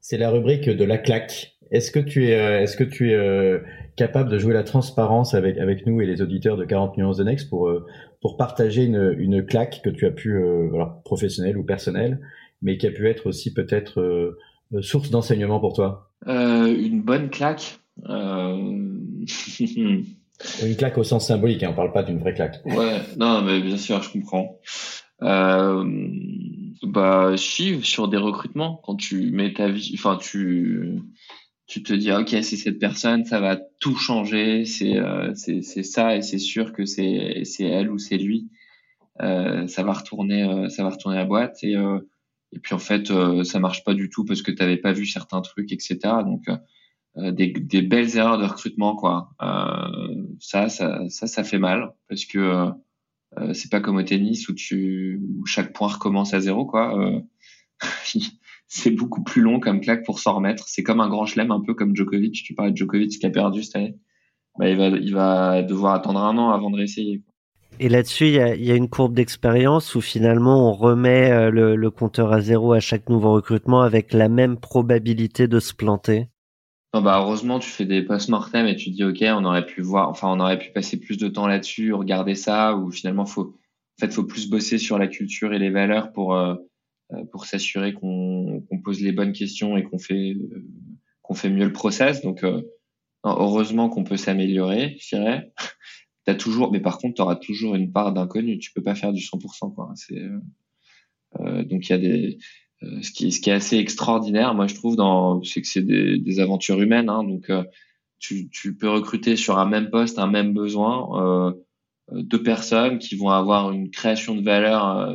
C'est la rubrique de la claque. Est-ce que tu es, euh, est-ce que tu es euh, capable de jouer la transparence avec avec nous et les auditeurs de 40 nuances de Next pour euh, pour partager une, une claque que tu as pu, alors professionnelle ou personnelle, mais qui a pu être aussi peut-être source d'enseignement pour toi? Une bonne claque. Une claque au sens symbolique, hein, on parle pas d'une vraie claque. Ouais, non, mais bien sûr, je comprends. Euh, bah, sur des recrutements, quand tu mets ta vie, enfin, tu, tu te dis, ok, c'est cette personne, ça va tout changer, c'est euh, c'est ça, et c'est sûr que c'est elle ou c'est lui. Euh, ça va retourner, euh, ça va retourner la boîte, et, euh, et puis en fait, euh, ça marche pas du tout parce que tu pas vu certains trucs, etc. Donc, des, des belles erreurs de recrutement, quoi. ça, ça, ça, ça fait mal parce que euh, c'est pas comme au tennis où tu chaque point recommence à zéro quoi. Euh, c'est beaucoup plus long comme claque pour s'en remettre. C'est comme un grand chelem, un peu comme Djokovic. Tu parlais de Djokovic qui a perdu cette année. Bah, il va devoir attendre un an avant de réessayer. Et là-dessus, il y a, une courbe d'expérience où finalement on remet euh, le, compteur à zéro à chaque nouveau recrutement avec la même probabilité de se planter. Non, bah heureusement, tu fais des post-mortem et tu dis ok, on aurait pu voir, enfin on aurait pu passer plus de temps là-dessus, regarder ça, ou finalement faut, en fait, faut plus bosser sur la culture et les valeurs pour euh, euh, pour s'assurer qu'on pose les bonnes questions et qu'on fait euh, qu'on fait mieux le process. Donc heureusement qu'on peut s'améliorer, je dirais. T'as toujours, mais par contre, tu auras toujours une part d'inconnu. Tu peux pas faire du 100%. Quoi. C'est donc il y a des euh, ce, qui, ce qui est assez extraordinaire, moi je trouve, dans, c'est que c'est des, des, aventures humaines. Hein, donc euh, tu, tu, peux recruter sur un même poste, un même besoin, euh, deux personnes qui vont avoir une création de valeur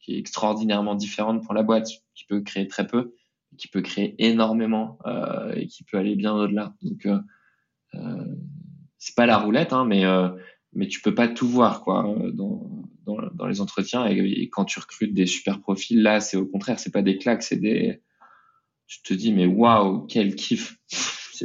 qui est extraordinairement différente pour la boîte, qui peut créer très peu, qui peut créer énormément et qui peut aller bien au-delà. Donc euh, c'est pas la roulette, hein, mais mais tu peux pas tout voir quoi dans, dans, les entretiens et, quand tu recrutes des super profils là c'est au contraire c'est pas des claques c'est des tu te dis mais waouh quel kiff